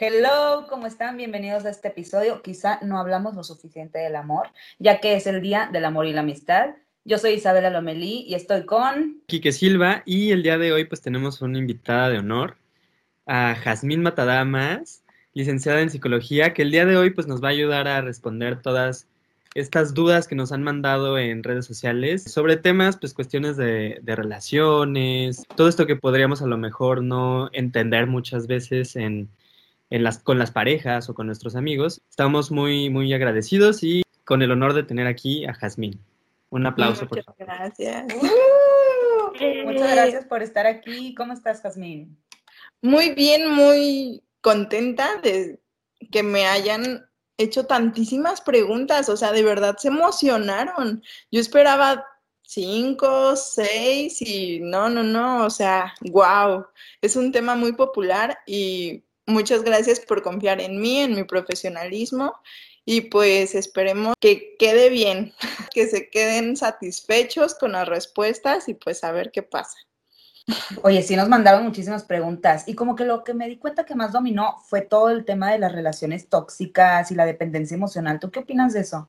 Hello, ¿cómo están? Bienvenidos a este episodio. Quizá no hablamos lo suficiente del amor, ya que es el día del amor y la amistad. Yo soy Isabela Lomelí y estoy con... Quique Silva y el día de hoy pues tenemos una invitada de honor, a Jazmín Matadamas, licenciada en psicología, que el día de hoy pues nos va a ayudar a responder todas estas dudas que nos han mandado en redes sociales sobre temas, pues cuestiones de, de, relaciones, todo esto que podríamos a lo mejor no entender muchas veces en, en las, con las parejas o con nuestros amigos. Estamos muy, muy agradecidos y con el honor de tener aquí a Jazmín. Un aplauso, Muchas por favor. gracias. Muchas gracias por estar aquí. ¿Cómo estás, Jazmín? Muy bien, muy contenta de que me hayan hecho tantísimas preguntas. O sea, de verdad se emocionaron. Yo esperaba cinco, seis y no, no, no. O sea, wow. Es un tema muy popular y muchas gracias por confiar en mí, en mi profesionalismo y pues esperemos que quede bien, que se queden satisfechos con las respuestas y pues a ver qué pasa. Oye, sí nos mandaron muchísimas preguntas y como que lo que me di cuenta que más dominó fue todo el tema de las relaciones tóxicas y la dependencia emocional. ¿Tú qué opinas de eso?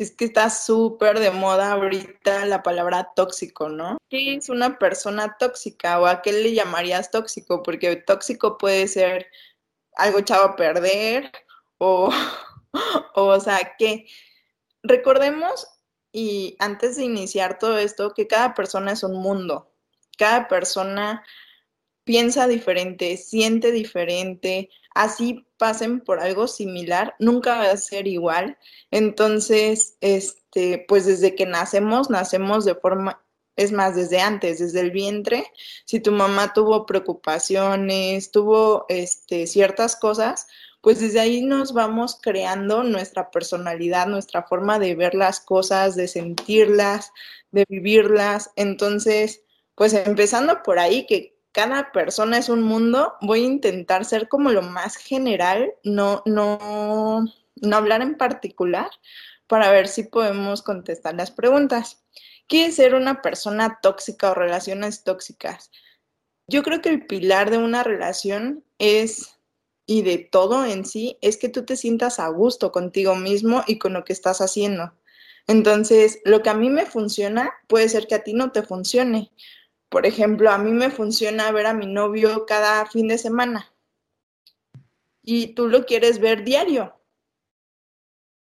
Es que está súper de moda ahorita la palabra tóxico, ¿no? ¿Qué es una persona tóxica o a qué le llamarías tóxico? Porque tóxico puede ser algo echado a perder o, o, o sea, que recordemos y antes de iniciar todo esto, que cada persona es un mundo, cada persona piensa diferente, siente diferente, así pasen por algo similar, nunca va a ser igual. Entonces, este, pues desde que nacemos, nacemos de forma, es más, desde antes, desde el vientre, si tu mamá tuvo preocupaciones, tuvo este, ciertas cosas, pues desde ahí nos vamos creando nuestra personalidad, nuestra forma de ver las cosas, de sentirlas, de vivirlas. Entonces, pues empezando por ahí, que cada persona es un mundo, voy a intentar ser como lo más general, no, no, no hablar en particular, para ver si podemos contestar las preguntas. ¿Qué es ser una persona tóxica o relaciones tóxicas? Yo creo que el pilar de una relación es, y de todo en sí, es que tú te sientas a gusto contigo mismo y con lo que estás haciendo. Entonces, lo que a mí me funciona puede ser que a ti no te funcione. Por ejemplo, a mí me funciona ver a mi novio cada fin de semana y tú lo quieres ver diario.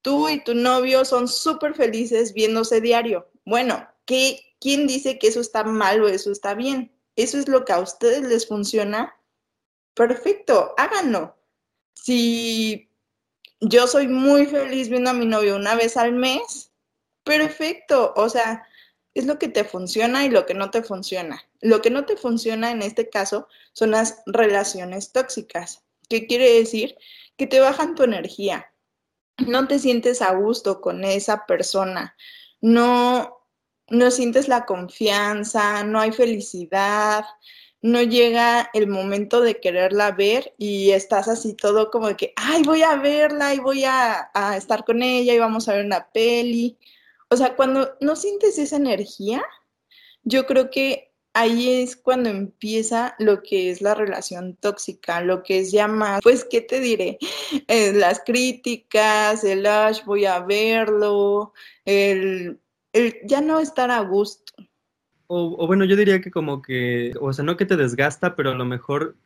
Tú y tu novio son súper felices viéndose diario. Bueno, ¿qué, ¿quién dice que eso está mal o eso está bien? Eso es lo que a ustedes les funciona. Perfecto, háganlo. Si yo soy muy feliz viendo a mi novio una vez al mes, perfecto. O sea, es lo que te funciona y lo que no te funciona. Lo que no te funciona en este caso son las relaciones tóxicas. ¿Qué quiere decir? Que te bajan tu energía. No te sientes a gusto con esa persona. No, no sientes la confianza, no hay felicidad, no llega el momento de quererla ver y estás así todo como que, ay, voy a verla y voy a estar con ella y vamos a ver una peli. O sea, cuando no sientes esa energía, yo creo que ahí es cuando empieza lo que es la relación tóxica, lo que es llamar, pues, ¿qué te diré? Eh, las críticas, el ash, voy a verlo, el, el ya no estar a gusto. O, o, bueno, yo diría que como que, o sea, no que te desgasta, pero a lo mejor,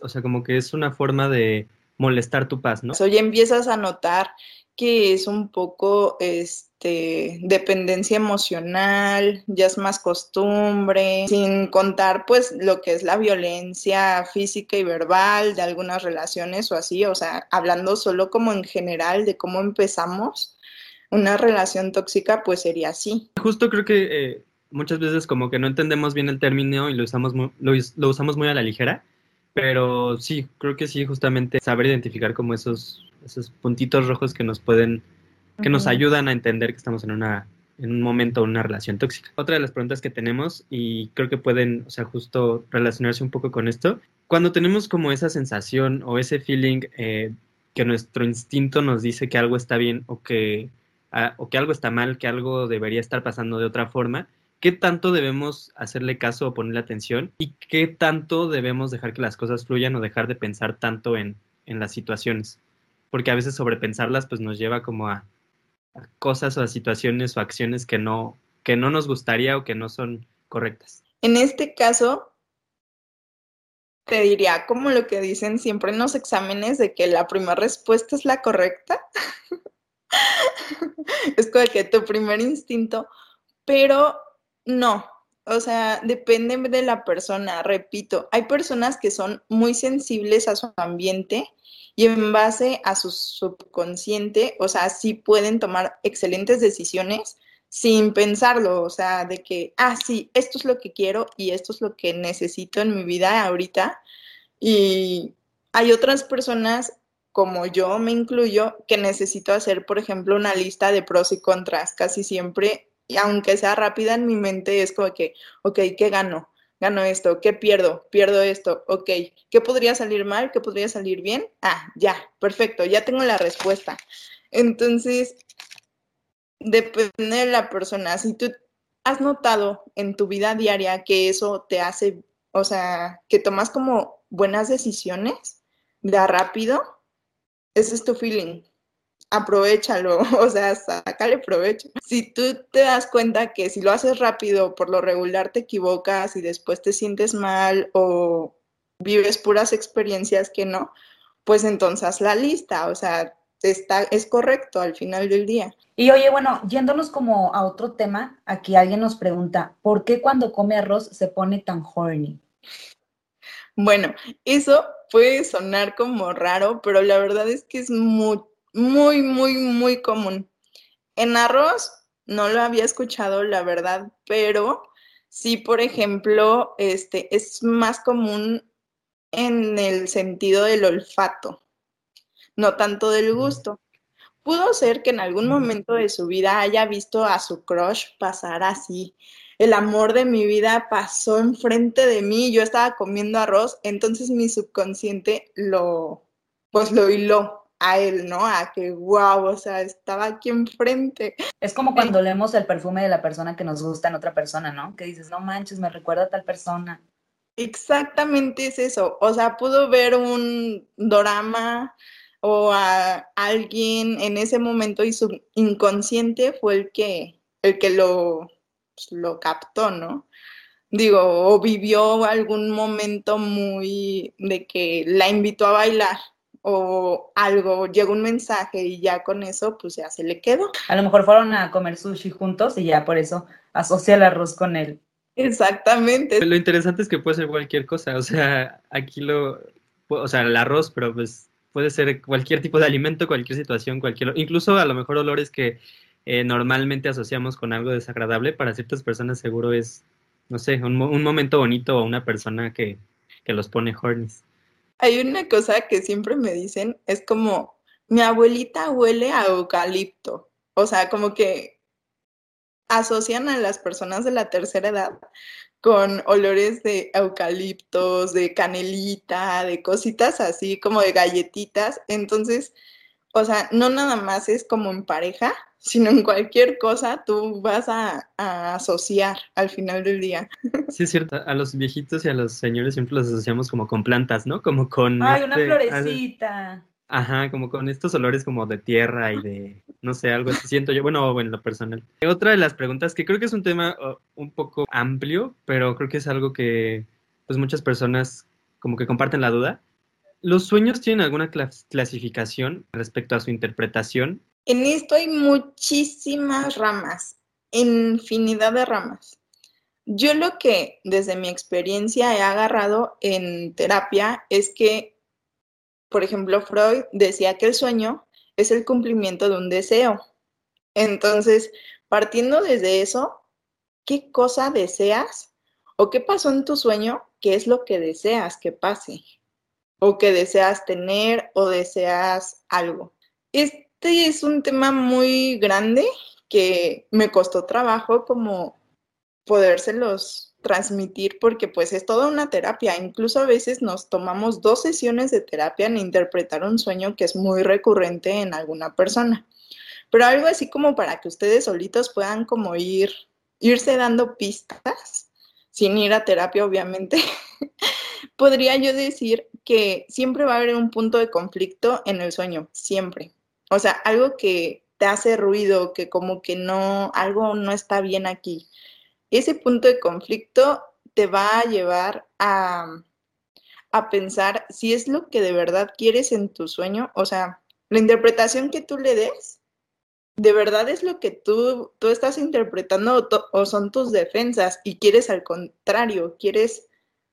o sea, como que es una forma de molestar tu paz, ¿no? Ya empiezas a notar que es un poco este, dependencia emocional, ya es más costumbre, sin contar pues lo que es la violencia física y verbal de algunas relaciones o así, o sea, hablando solo como en general de cómo empezamos una relación tóxica, pues sería así. Justo creo que eh, muchas veces como que no entendemos bien el término y lo usamos muy, lo, lo usamos muy a la ligera, pero sí, creo que sí, justamente saber identificar como esos esos puntitos rojos que nos pueden, que uh -huh. nos ayudan a entender que estamos en una en un momento una relación tóxica. Otra de las preguntas que tenemos, y creo que pueden, o sea, justo relacionarse un poco con esto, cuando tenemos como esa sensación o ese feeling eh, que nuestro instinto nos dice que algo está bien o que, uh, o que algo está mal, que algo debería estar pasando de otra forma, ¿qué tanto debemos hacerle caso o ponerle atención? ¿Y qué tanto debemos dejar que las cosas fluyan o dejar de pensar tanto en, en las situaciones, porque a veces sobrepensarlas pues nos lleva como a, cosas o a situaciones o acciones que no, que no nos gustaría o que no son correctas. En este caso, te diría como lo que dicen siempre en los exámenes de que la primera respuesta es la correcta. es como que tu primer instinto, pero no, o sea, depende de la persona, repito, hay personas que son muy sensibles a su ambiente y en base a su subconsciente, o sea, sí pueden tomar excelentes decisiones sin pensarlo, o sea, de que, ah, sí, esto es lo que quiero y esto es lo que necesito en mi vida ahorita. Y hay otras personas, como yo me incluyo, que necesito hacer, por ejemplo, una lista de pros y contras casi siempre, y aunque sea rápida en mi mente, es como que, ok, ¿qué gano? Gano esto, ¿qué pierdo? Pierdo esto, ok. ¿Qué podría salir mal? ¿Qué podría salir bien? Ah, ya, perfecto, ya tengo la respuesta. Entonces, depende de la persona. Si tú has notado en tu vida diaria que eso te hace, o sea, que tomas como buenas decisiones, da rápido, ese es tu feeling. Aprovechalo, o sea, sácale provecho. Si tú te das cuenta que si lo haces rápido, por lo regular te equivocas y después te sientes mal o vives puras experiencias que no, pues entonces la lista, o sea, está, es correcto al final del día. Y oye, bueno, yéndonos como a otro tema, aquí alguien nos pregunta, ¿por qué cuando come arroz se pone tan horny? Bueno, eso puede sonar como raro, pero la verdad es que es muy, muy, muy, muy común. En arroz no lo había escuchado, la verdad, pero sí, por ejemplo, este es más común en el sentido del olfato no tanto del gusto. Pudo ser que en algún momento de su vida haya visto a su crush pasar así. El amor de mi vida pasó enfrente de mí, yo estaba comiendo arroz, entonces mi subconsciente lo, pues lo hiló a él, ¿no? A que, wow, o sea, estaba aquí enfrente. Es como cuando leemos el perfume de la persona que nos gusta en otra persona, ¿no? Que dices, no manches, me recuerda a tal persona. Exactamente es eso. O sea, pudo ver un drama o a alguien en ese momento y su inconsciente fue el que, el que lo, pues, lo captó, ¿no? Digo, o vivió algún momento muy de que la invitó a bailar o algo, llegó un mensaje y ya con eso pues ya se le quedó. A lo mejor fueron a comer sushi juntos y ya por eso asocia el arroz con él. Exactamente. Lo interesante es que puede ser cualquier cosa, o sea, aquí lo, o sea, el arroz, pero pues puede ser cualquier tipo de alimento, cualquier situación, cualquier, incluso a lo mejor olores que eh, normalmente asociamos con algo desagradable, para ciertas personas seguro es, no sé, un, momento bonito o una persona que, que los pone hornies. Hay una cosa que siempre me dicen, es como, mi abuelita huele a eucalipto, o sea, como que asocian a las personas de la tercera edad con olores de eucaliptos, de canelita, de cositas así como de galletitas. Entonces, o sea, no nada más es como en pareja, sino en cualquier cosa tú vas a, asociar al final del día. Sí, es cierto. A los viejitos y a los señores siempre los asociamos como con plantas, ¿no? Como con... Ay, una este, florecita. Ajá, como con estos olores como de tierra y de, no sé, algo así siento yo, bueno, en lo personal. Otra de las preguntas, que creo que es un tema un poco amplio, pero creo que es algo que pues muchas personas como que comparten la duda. ¿Los sueños tienen alguna clasificación respecto a su interpretación? En esto hay muchísimas ramas, infinidad de ramas. Yo lo que desde mi experiencia he agarrado en terapia es que por ejemplo, Freud decía que el sueño es el cumplimiento de un deseo. Entonces, partiendo desde eso, ¿qué cosa deseas? ¿O qué pasó en tu sueño? ¿Qué es lo que deseas que pase? ¿O que deseas tener o deseas algo? Este es un tema muy grande que me costó trabajo como podérselos transmitir porque pues es toda una terapia. Incluso a veces nos tomamos dos sesiones de terapia en interpretar un sueño que es muy recurrente en alguna persona. Pero algo así como para que ustedes solitos puedan como ir, irse dando pistas, sin ir a terapia obviamente. podría yo decir que siempre va a haber un punto de conflicto en el sueño, siempre. O sea, algo que te hace ruido, que como que no, algo no está bien aquí. Ese punto de conflicto te va a llevar a, a pensar si es lo que de verdad quieres en tu sueño, o sea, la interpretación que tú le des, de verdad es lo que tú, tú estás interpretando o, son tus defensas y quieres al contrario, quieres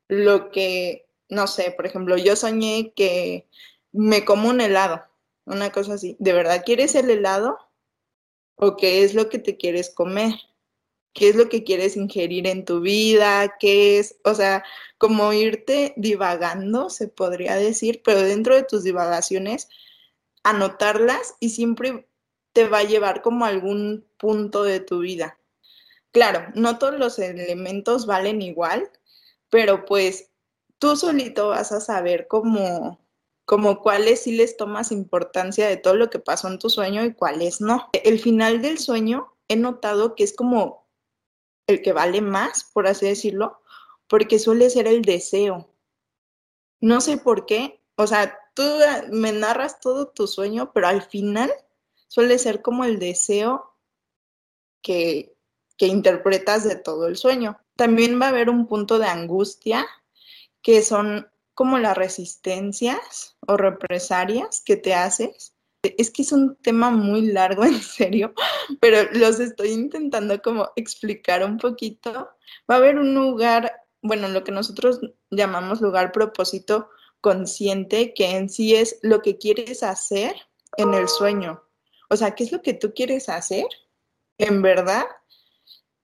lo que, no sé, por ejemplo, yo soñé que me como un helado, una cosa así, ¿de verdad quieres el helado? ¿O qué es lo que te quieres comer? ¿Qué es lo que quieres ingerir en tu vida? ¿Qué es? O sea, como irte divagando, se podría decir, pero dentro de tus divagaciones, anotarlas y siempre te va a llevar como a algún punto de tu vida. Claro, no todos los elementos valen igual, pero pues tú solito vas a saber cómo, como cuáles sí les tomas importancia de todo lo que pasó en tu sueño y cuáles no. El final del sueño he notado que es como el que vale más, por así decirlo, porque suele ser el deseo. No sé por qué, o sea, tú me narras todo tu sueño, pero al final suele ser como el deseo que, que interpretas de todo el sueño. También va a haber un punto de angustia, que son como las resistencias o represalias que te haces. Es que es un tema muy largo, en serio, pero los estoy intentando como explicar un poquito. Va a haber un lugar, bueno, lo que nosotros llamamos lugar propósito consciente, que en sí es lo que quieres hacer en el sueño. O sea, ¿qué es lo que tú quieres hacer? En verdad,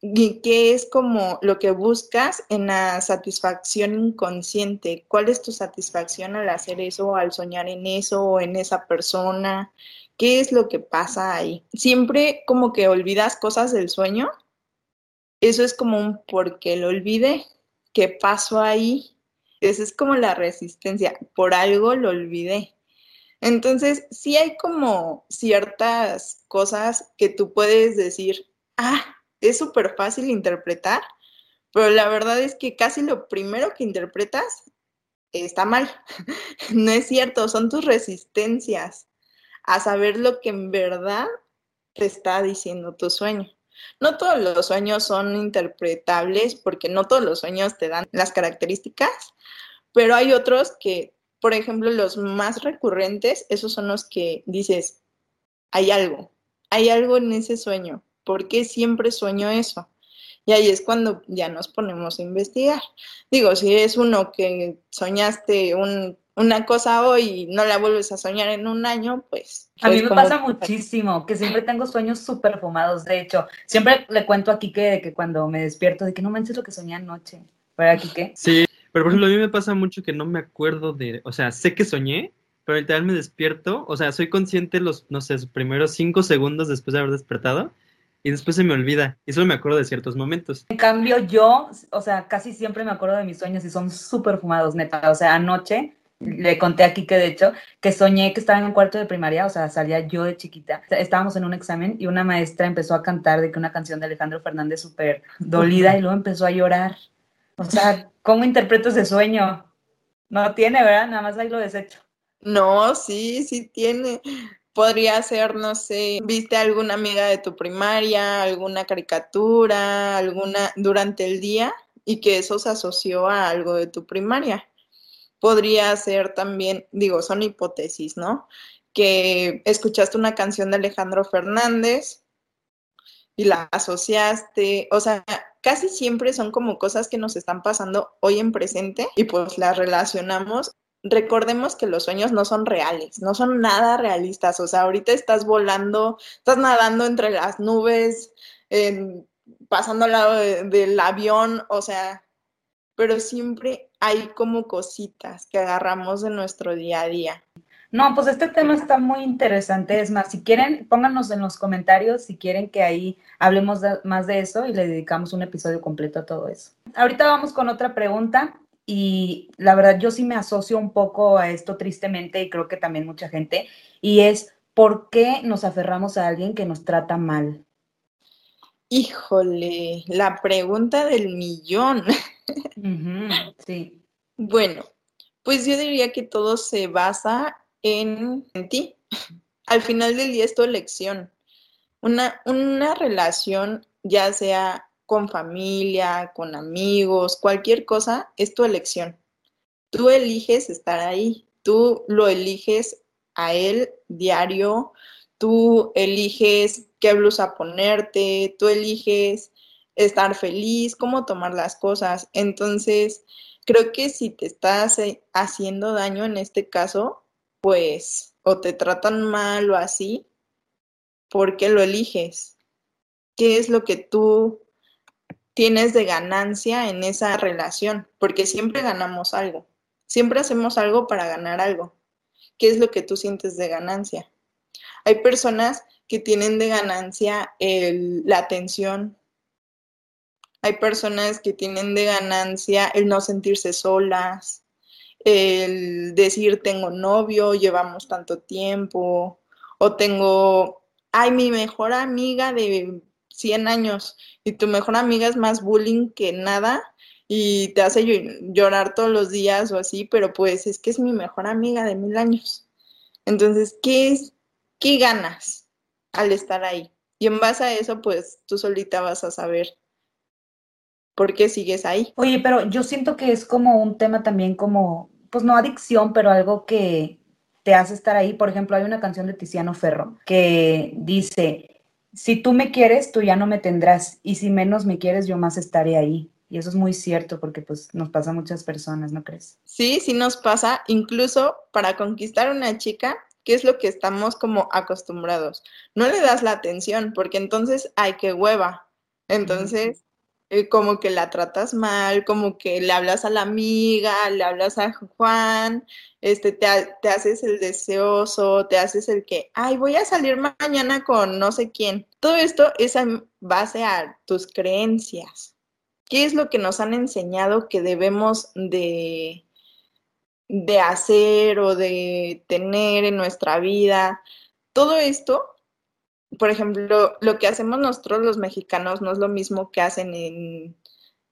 qué es como lo que buscas en la satisfacción inconsciente. ¿Cuál es tu satisfacción al hacer eso, al soñar en eso o en esa persona? ¿Qué es lo que pasa ahí? Siempre como que olvidas cosas del sueño. Eso es como un porque lo olvidé. ¿Qué pasó ahí? Esa es como la resistencia. Por algo lo olvidé. Entonces, sí hay como ciertas cosas que tú puedes decir, ah, es súper fácil interpretar, pero la verdad es que casi lo primero que interpretas está mal. no es cierto, son tus resistencias a saber lo que en verdad te está diciendo tu sueño. No todos los sueños son interpretables porque no todos los sueños te dan las características, pero hay otros que, por ejemplo, los más recurrentes, esos son los que dices, hay algo, hay algo en ese sueño. ¿Por qué siempre sueño eso? Y ahí es cuando ya nos ponemos a investigar. Digo, si es uno que soñaste una cosa hoy y no la vuelves a soñar en un año, pues... A mí me pasa muchísimo, que siempre tengo sueños súper fumados. De hecho, siempre le cuento aquí que, que cuando me despierto, de que no manches lo que soñé anoche. ¿Para aquí qué? Sí, pero por ejemplo, a mí me pasa mucho que no me acuerdo de... O sea, sé que soñé, pero literal me despierto. O sea, soy consciente los, no sé, primeros cinco segundos después de haber despertado y después se me olvida y solo me acuerdo de ciertos momentos. En cambio, yo, o sea, casi siempre me acuerdo de mis sueños y son súper fumados, neta. O sea, anoche le conté aquí que de hecho que soñé que estaba en un cuarto de primaria, o sea, salía yo de chiquita. Estábamos en un examen y una maestra empezó a cantar de que una canción de Alejandro Fernández súper dolida y luego empezó a llorar. O sea, ¿cómo interpreto ese sueño? No tiene, ¿verdad? Nada más ahí lo desecho. No, sí, sí tiene. Podría ser, no sé, viste alguna amiga de tu primaria, alguna caricatura, alguna durante el día y que eso se asoció a algo de tu primaria. Podría ser también, digo, son hipótesis, ¿no? Que escuchaste una canción de Alejandro Fernández y la asociaste, o sea, casi siempre son como cosas que nos están pasando hoy en presente y pues las relacionamos recordemos que los sueños no son reales, no son nada realistas. O sea, ahorita estás volando, estás nadando entre las nubes, pasando al lado del avión, o sea, pero siempre hay como cositas que agarramos de nuestro día a día. No, pues este tema está muy interesante. Es más, si quieren, pónganos en los comentarios si quieren que ahí hablemos más de eso y le dedicamos un episodio completo a todo eso. Ahorita vamos con otra pregunta y la verdad yo sí me asocio un poco a esto tristemente y creo que también mucha gente, y es ¿por qué nos aferramos a alguien que nos trata mal? Híjole, la pregunta del millón. sí. Bueno, Pues yo diría que todo se basa en, ti. Al final del día es tu elección. Una, una relación, ya sea con familia, con amigos, cualquier cosa, es tu elección. Tú eliges estar ahí, tú lo eliges a él diario, tú eliges qué blusa ponerte, tú eliges estar feliz, cómo tomar las cosas. Entonces, creo que si te estás eh, haciendo daño en este caso, pues o te tratan mal o así, ¿por qué lo eliges? ¿Qué es lo que tú tienes de ganancia en esa relación? Porque siempre ganamos algo, siempre hacemos algo para ganar algo. ¿Qué es lo que tú sientes de ganancia? Hay personas que tienen de ganancia la atención, hay personas que tienen de ganancia el no sentirse solas, el decir tengo novio, llevamos tanto tiempo, o tengo, ay, mi mejor amiga de 100 años y tu mejor amiga es más bullying que nada y te hace llorar todos los días o así, pero pues es que es mi mejor amiga de mil años. Entonces, ¿qué es, qué ganas al estar ahí? Y en base a eso, pues tú solita vas a saber ¿por qué sigues ahí? Oye, pero yo siento que es como un tema también como, pues no adicción, pero algo que te hace estar ahí. Por ejemplo, hay una canción de Tiziano Ferro que dice, si tú me quieres, tú ya no me tendrás, y si menos me quieres, yo más estaré ahí. Y eso es muy cierto porque pues nos pasa a muchas personas, ¿no crees? Sí, sí nos pasa, incluso para conquistar a una chica, ¿qué es lo que estamos como acostumbrados? No le das la atención porque entonces hay que hueva. Entonces, eh, como que la tratas mal, como que le hablas a la amiga, le hablas a Juan, este, te, te, haces el deseoso, te haces el que, ay, voy a salir mañana con no sé quién. Todo esto es en base a tus creencias. ¿Qué es lo que nos han enseñado que debemos de, de hacer o de tener en nuestra vida? Todo esto por ejemplo, lo que hacemos nosotros los mexicanos no es lo mismo que hacen en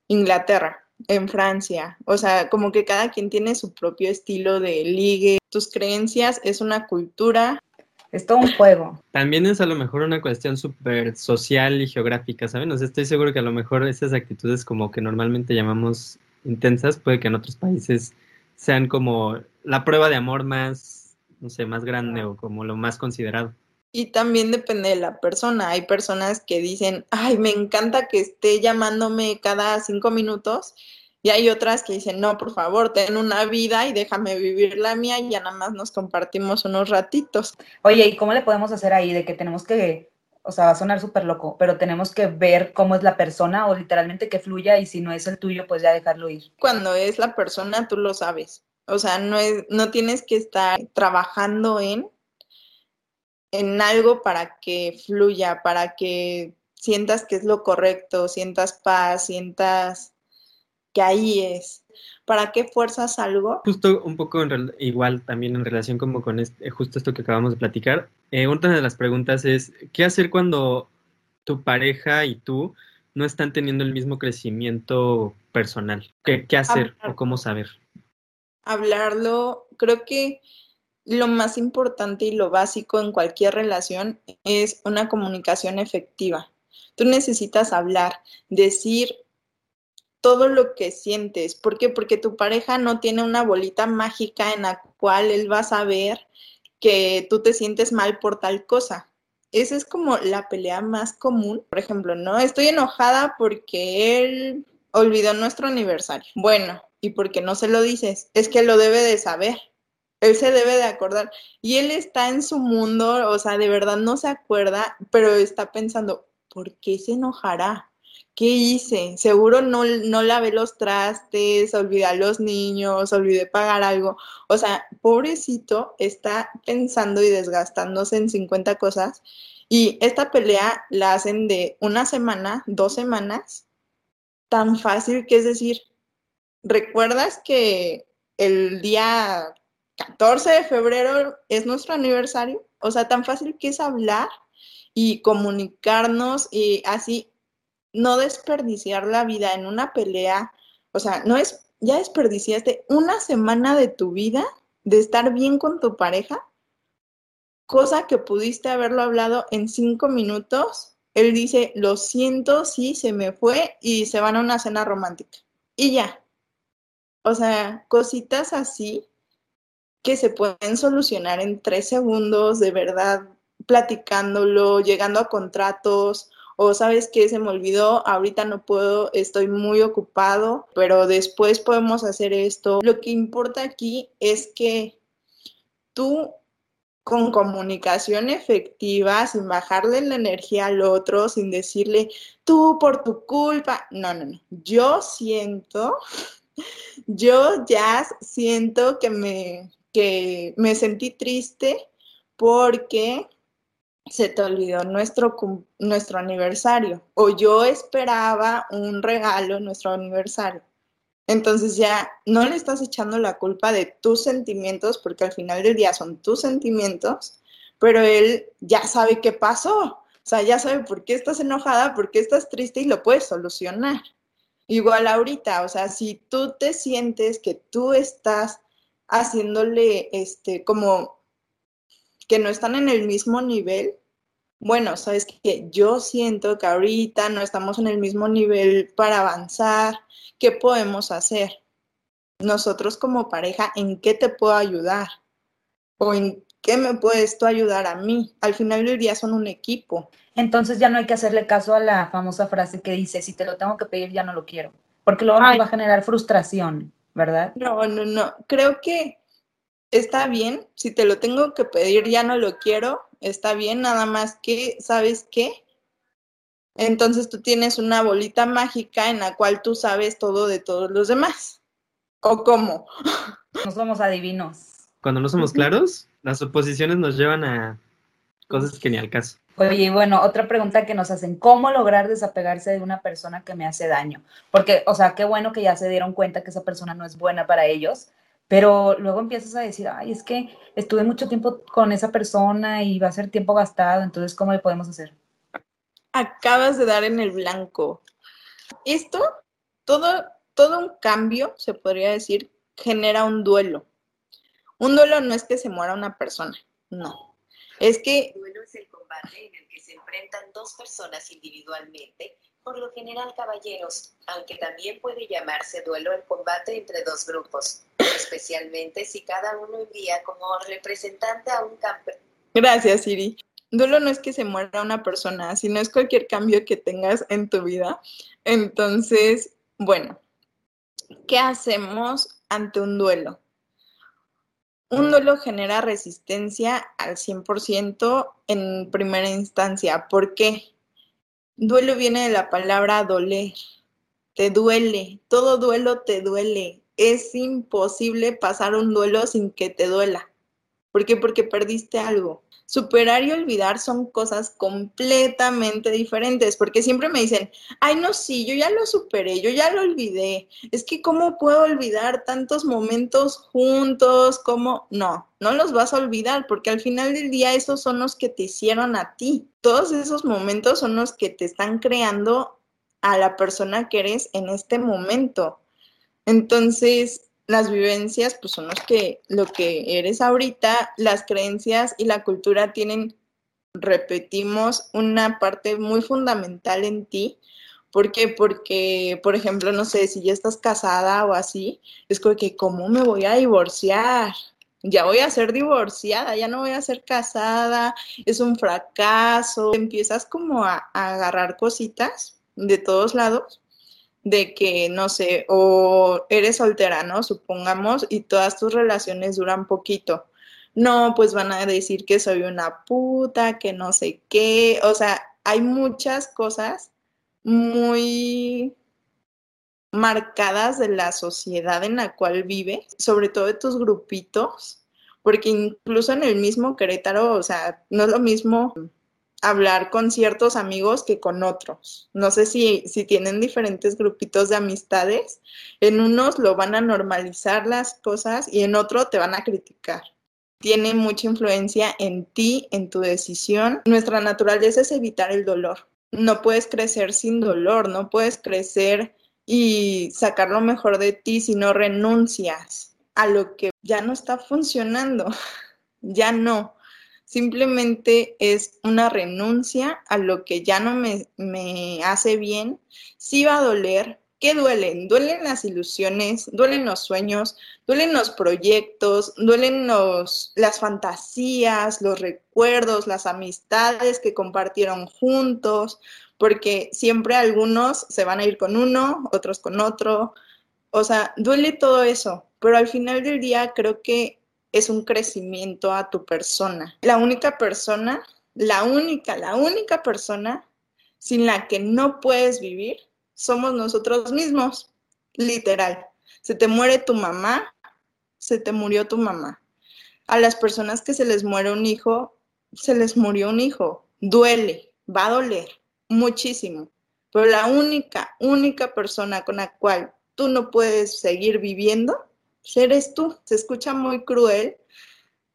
Inglaterra, en Francia. O sea, como que cada quien tiene su propio estilo de ligue. Tus creencias es una cultura. Es todo un juego. También es a lo mejor una cuestión súper social y geográfica, ¿saben? O sea, estoy seguro que a lo mejor esas actitudes como que normalmente llamamos intensas, puede que en otros países sean como la prueba de amor más, no sé, más grande o como lo más considerado. Y también depende de la persona. Hay personas que dicen, ay, me encanta que esté llamándome cada cinco minutos. Y hay otras que dicen, no, por favor, ten una vida y déjame vivir la mía y ya nada más nos compartimos unos ratitos. Oye, ¿y cómo le podemos hacer ahí de que tenemos que, o sea, va a sonar súper loco, pero tenemos que ver cómo es la persona o literalmente que fluya y si no es el tuyo, pues ya dejarlo ir? Cuando es la persona, tú lo sabes. O sea, no, es, no tienes que estar trabajando en en algo para que fluya, para que sientas que es lo correcto, sientas paz, sientas que ahí es. ¿Para qué fuerzas algo? Justo un poco igual también en relación como con este, justo esto que acabamos de platicar. Eh, una de las preguntas es, ¿qué hacer cuando tu pareja y tú no están teniendo el mismo crecimiento personal? ¿Qué, qué hacer o cómo saber? Hablarlo, creo que lo más importante y lo básico en cualquier relación es una comunicación efectiva. Tú necesitas hablar, decir todo lo que sientes. ¿Por qué? Porque tu pareja no tiene una bolita mágica en la cual él va a saber que tú te sientes mal por tal cosa. Esa es como la pelea más común. Por ejemplo, no estoy enojada porque él olvidó nuestro aniversario. Bueno, ¿y por qué no se lo dices? Es que lo debe de saber. Él se debe de acordar. Y él está en su mundo, o sea, de verdad no se acuerda, pero está pensando, ¿por qué se enojará? ¿Qué hice? Seguro no, no lavé los trastes, olvidé a los niños, olvidé pagar algo. O sea, pobrecito está pensando y desgastándose en 50 cosas. Y esta pelea la hacen de una semana, dos semanas, tan fácil que es decir, ¿recuerdas que el día 14 de febrero es nuestro aniversario. O sea, tan fácil que es hablar y comunicarnos y así no desperdiciar la vida en una pelea. O sea, no es ya desperdiciaste una semana de tu vida de estar bien con tu pareja, cosa que pudiste haberlo hablado en cinco minutos. Él dice, lo siento, sí, se me fue y se van a una cena romántica. Y ya. O sea, cositas así que se pueden solucionar en tres segundos, de verdad, platicándolo, llegando a contratos, o sabes que se me olvidó, ahorita no puedo, estoy muy ocupado, pero después podemos hacer esto. Lo que importa aquí es que tú con comunicación efectiva, sin bajarle la energía al otro, sin decirle tú por tu culpa. No, no, no. Yo siento, yo ya siento que me, que me sentí triste porque se te olvidó nuestro, nuestro aniversario o yo esperaba un regalo en nuestro aniversario. Entonces ya no le estás echando la culpa de tus sentimientos porque al final del día son tus sentimientos, pero él ya sabe qué pasó. O sea, ya sabe por qué estás enojada, por qué estás triste y lo puedes solucionar. Igual ahorita, o sea, si tú te sientes que tú estás haciéndole este como que no están en el mismo nivel, bueno, sabes que yo siento que ahorita no estamos en el mismo nivel para avanzar, ¿qué podemos hacer? Nosotros como pareja, ¿en qué te puedo ayudar? ¿O en qué me puedes tú ayudar a mí? Al final del día son un equipo. Entonces ya no hay que hacerle caso a la famosa frase que dice, si te lo tengo que pedir, ya no lo quiero, porque luego va a generar frustración, ¿verdad? No, no, no, creo que está bien, si te lo tengo que pedir, ya no lo quiero, está bien, nada más que, ¿sabes qué? Entonces tú tienes una bolita mágica en la cual tú sabes todo de todos los demás. ¿O cómo? No somos adivinos. Cuando no somos claros, las suposiciones nos llevan a cosas que ni al caso. Oye, bueno, otra pregunta que nos hacen, ¿cómo lograr desapegarse de una persona que me hace daño? Porque, o sea, qué bueno que ya se dieron cuenta que esa persona no es buena para ellos, pero luego empiezas a decir, ay, es que estuve mucho tiempo con esa persona y va a ser tiempo gastado, entonces, ¿cómo le podemos hacer? Acabas de dar en el blanco. Esto, todo, todo un cambio, se podría decir, genera un duelo. Un duelo no es que se muera una persona, no. Es que... El duelo es el en el que se enfrentan dos personas individualmente por lo general caballeros, aunque también puede llamarse duelo el combate entre dos grupos, especialmente si cada uno envía como representante a un campeón. Gracias, Siri. Duelo no es que se muera una persona, sino es cualquier cambio que tengas en tu vida. Entonces, bueno, ¿qué hacemos ante un duelo? Un duelo genera resistencia al 100% en primera instancia. ¿Por qué? Duelo viene de la palabra doler. Te duele, todo duelo te duele. Es imposible pasar un duelo sin que te duela. ¿Por qué? Porque perdiste algo. Superar y olvidar son cosas completamente diferentes, porque siempre me dicen, ay, no, sí, yo ya lo superé, yo ya lo olvidé. Es que, ¿cómo puedo olvidar tantos momentos juntos? ¿Cómo? No, no los vas a olvidar, porque al final del día esos son los que te hicieron a ti. Todos esos momentos son los que te están creando a la persona que eres en este momento. Entonces, las vivencias pues son los que, lo que eres ahorita, las creencias y la cultura tienen, repetimos, una parte muy fundamental en ti. ¿Por qué? Porque, por ejemplo, no sé, si ya estás casada o así, es como que, ¿cómo me voy a divorciar? Ya voy a ser divorciada, ya no voy a ser casada, es un fracaso. Empiezas como a, a agarrar cositas de todos lados de que, no sé, o eres soltera, ¿no? Supongamos, y todas tus relaciones duran poquito. No, pues van a decir que soy una puta, que no sé qué. O sea, hay muchas cosas muy marcadas de la sociedad en la cual vive, sobre todo de tus grupitos, porque incluso en el mismo Querétaro, o sea, no es lo mismo hablar con ciertos amigos que con otros. No sé si, si tienen diferentes grupitos de amistades. En unos lo van a normalizar las cosas y en otro te van a criticar. Tiene mucha influencia en ti, en tu decisión. Nuestra naturaleza es evitar el dolor. No puedes crecer sin dolor, no puedes crecer y sacar lo mejor de ti si no renuncias a lo que ya no está funcionando, ya no. Simplemente es una renuncia a lo que ya no me, me hace bien. Sí va a doler, ¿Qué duelen? Duelen las ilusiones, duelen los sueños, duelen los proyectos, duelen los, las fantasías, los recuerdos, las amistades que compartieron juntos, porque siempre algunos se van a ir con uno, otros con otro. O sea, duele todo eso, pero al final del día creo que es un crecimiento a tu persona. La única persona, la única, la única persona sin la que no puedes vivir somos nosotros mismos, literal. Se te muere tu mamá, se te murió tu mamá. A las personas que se les muere un hijo, se les murió un hijo. Duele, va a doler muchísimo. Pero la única, única persona con la cual tú no puedes seguir viviendo, eres tú. Se escucha muy cruel,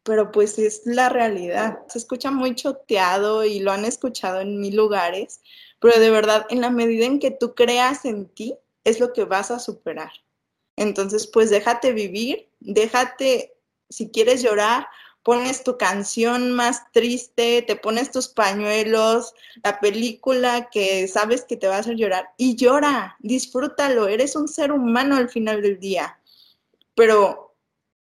pero pues es la realidad. Se escucha muy choteado y lo han escuchado en mil lugares, pero de verdad, en la medida en que tú creas en ti, es lo que vas a superar. Entonces, pues déjate vivir, déjate, si quieres llorar, pones tu canción más triste, te pones tus pañuelos, la película que sabes que te va a hacer llorar y llora, disfrútalo, eres un ser humano al final del día. Pero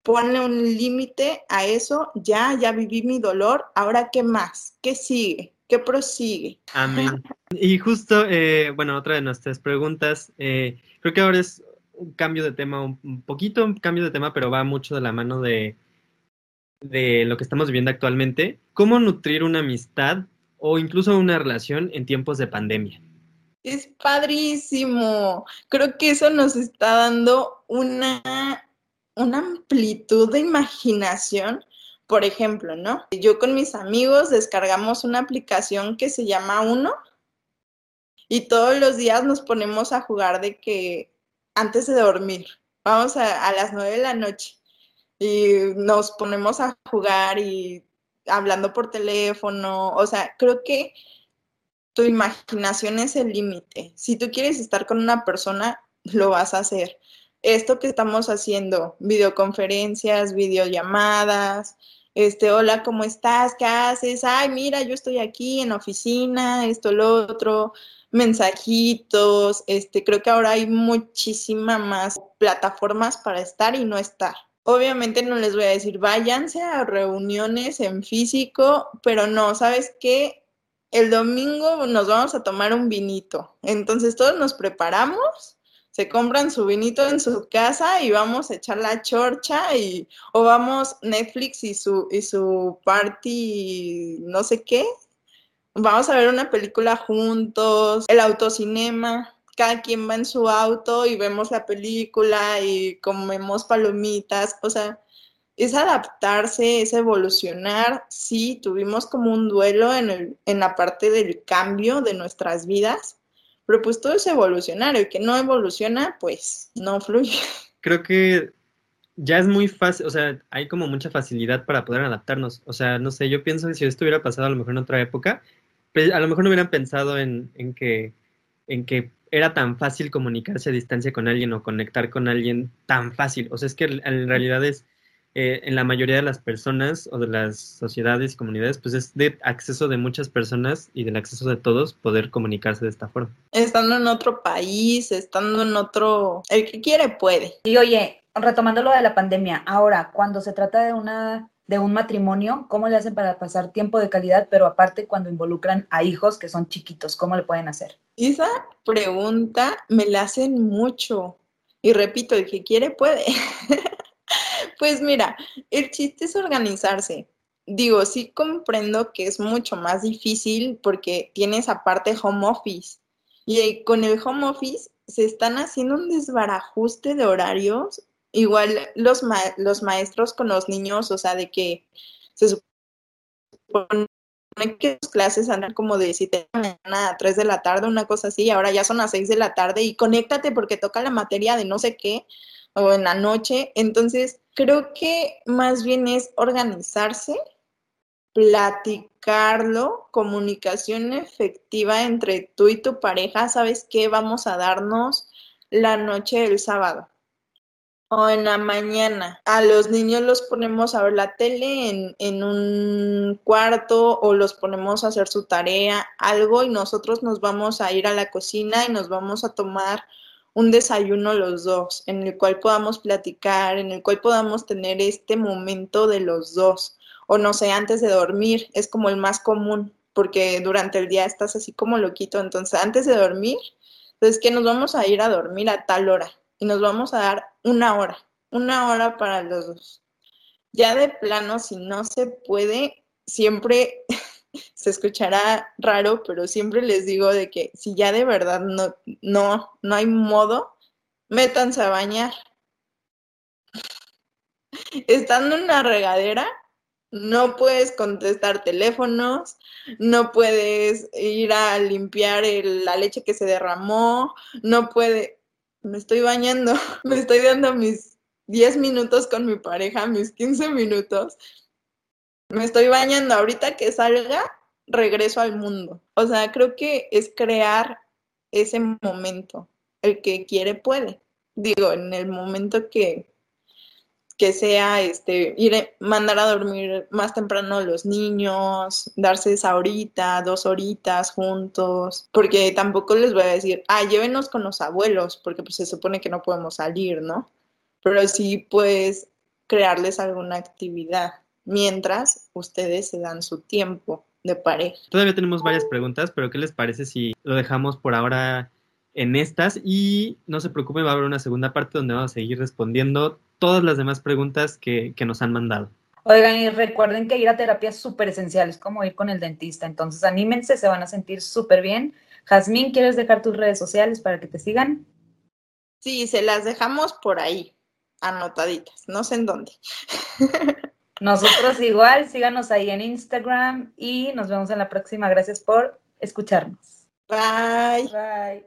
ponle un límite a eso, ya, ya viví mi dolor, ahora qué más, qué sigue, qué prosigue. Amén. Y justo, eh, bueno, otra de nuestras preguntas, eh, creo que ahora es un cambio de tema, un poquito un cambio de tema, pero va mucho de la mano de, de lo que estamos viviendo actualmente. ¿Cómo nutrir una amistad o incluso una relación en tiempos de pandemia? Es padrísimo. Creo que eso nos está dando una, una amplitud de imaginación por ejemplo, ¿no? Yo con mis amigos descargamos una aplicación que se llama Uno y todos los días nos ponemos a jugar de que antes de dormir, vamos a, las nueve de la noche y nos ponemos a jugar y hablando por teléfono, o sea, creo que tu imaginación es el límite. Si tú quieres estar con una persona, lo vas a hacer. Esto que estamos haciendo, videoconferencias, videollamadas, este, hola, ¿cómo estás? ¿Qué haces? Ay, mira, yo estoy aquí en oficina, esto, lo otro mensajitos, este, creo que ahora hay muchísima más plataformas para estar y no estar. Obviamente no les voy a decir váyanse a reuniones en físico, pero no, ¿sabes qué? El domingo nos vamos a tomar un vinito. Entonces todos nos preparamos, se compran su vinito en su casa y vamos a echar la chorcha y o vamos Netflix y su y su party no sé qué vamos a ver una película juntos, el autocinema, cada quien va en su auto y vemos la película y comemos palomitas, o sea, es adaptarse, es evolucionar. Sí, tuvimos como un duelo en, el, en la parte del cambio de nuestras vidas, pero pues todo es evolucionario y que no evoluciona, pues no fluye. Creo que ya es muy fácil, o sea, hay como mucha facilidad para poder adaptarnos. O sea, no sé, yo pienso que si esto hubiera pasado a lo mejor en otra época, a lo mejor no hubieran pensado en, en, que, en que era tan fácil comunicarse a distancia con alguien o conectar con alguien tan fácil. O sea, es que en realidad es, eh, en la mayoría de las personas o de las sociedades y comunidades, pues es de acceso de muchas personas y del acceso de todos poder comunicarse de esta forma. Estando en otro país, estando en otro, el que quiere puede. Y oye, retomando lo de la pandemia, ahora, cuando se trata de una de un matrimonio, ¿cómo le hacen para pasar tiempo de calidad, pero aparte cuando involucran a hijos que son chiquitos, ¿cómo le pueden hacer? Esa pregunta me la hacen mucho. Y repito, el que quiere puede. pues mira, el chiste es organizarse. Digo, sí comprendo que es mucho más difícil porque tienes aparte home office. Y con el home office se están haciendo un desbarajuste de horarios igual los, los maestros con los niños, o sea, de que se supone que sus clases andan como de 7 de la mañana a 3 de la tarde, una cosa así, ahora ya son las 6 de la tarde y conéctate porque toca la materia de no sé qué o en la noche. Entonces, creo que más bien es organizarse, platicarlo, comunicación efectiva entre tú y tu pareja, ¿sabes qué? Vamos a darnos la noche del sábado o en la mañana. A los niños los ponemos a ver la tele en, en, un cuarto o los ponemos a hacer su tarea, algo, y nosotros nos vamos a ir a la cocina y nos vamos a tomar un desayuno los dos, en el cual podamos platicar, en el cual podamos tener este momento de los dos. O no sé, antes de dormir, es como el más común, porque durante el día estás así como loquito. Entonces, antes de dormir, pues que nos vamos a ir a dormir a tal hora y nos vamos a dar una hora, una hora para los dos. Ya de plano, si no se puede, siempre se escuchará raro, pero siempre les digo de que si ya de verdad no, no, no hay modo, métanse a bañar. Estando en una regadera, no puedes contestar teléfonos, no puedes ir a limpiar la leche que se derramó, no puede, me estoy bañando, me estoy dando mis 10 minutos con mi pareja, mis 15 minutos, me estoy bañando, ahorita que salga, regreso al mundo. O sea, creo que es crear ese momento, el que quiere puede. Digo, en el momento que, que sea este ir mandar a dormir más temprano a los niños, darse esa horita, dos horitas juntos, porque tampoco les voy a decir, ah, llévenos con los abuelos, porque pues se supone que no podemos salir, ¿no? Pero sí pues crearles alguna actividad mientras ustedes se dan su tiempo de pareja. Todavía tenemos varias preguntas, pero ¿qué les parece si lo dejamos por ahora en estas? Y no se preocupe, va a haber una segunda parte donde vamos a seguir respondiendo todas las demás preguntas que, nos han mandado. Oigan, y recuerden que ir a terapia es súper esencial, es como ir con el dentista, entonces anímense, se van a sentir súper bien. Jazmín, ¿quieres dejar tus redes sociales para que te sigan? Sí, se las dejamos por ahí, anotaditas, no sé en dónde. Nosotros igual, síganos ahí en Instagram y nos vemos en la próxima. Gracias por escucharnos. Bye. Bye.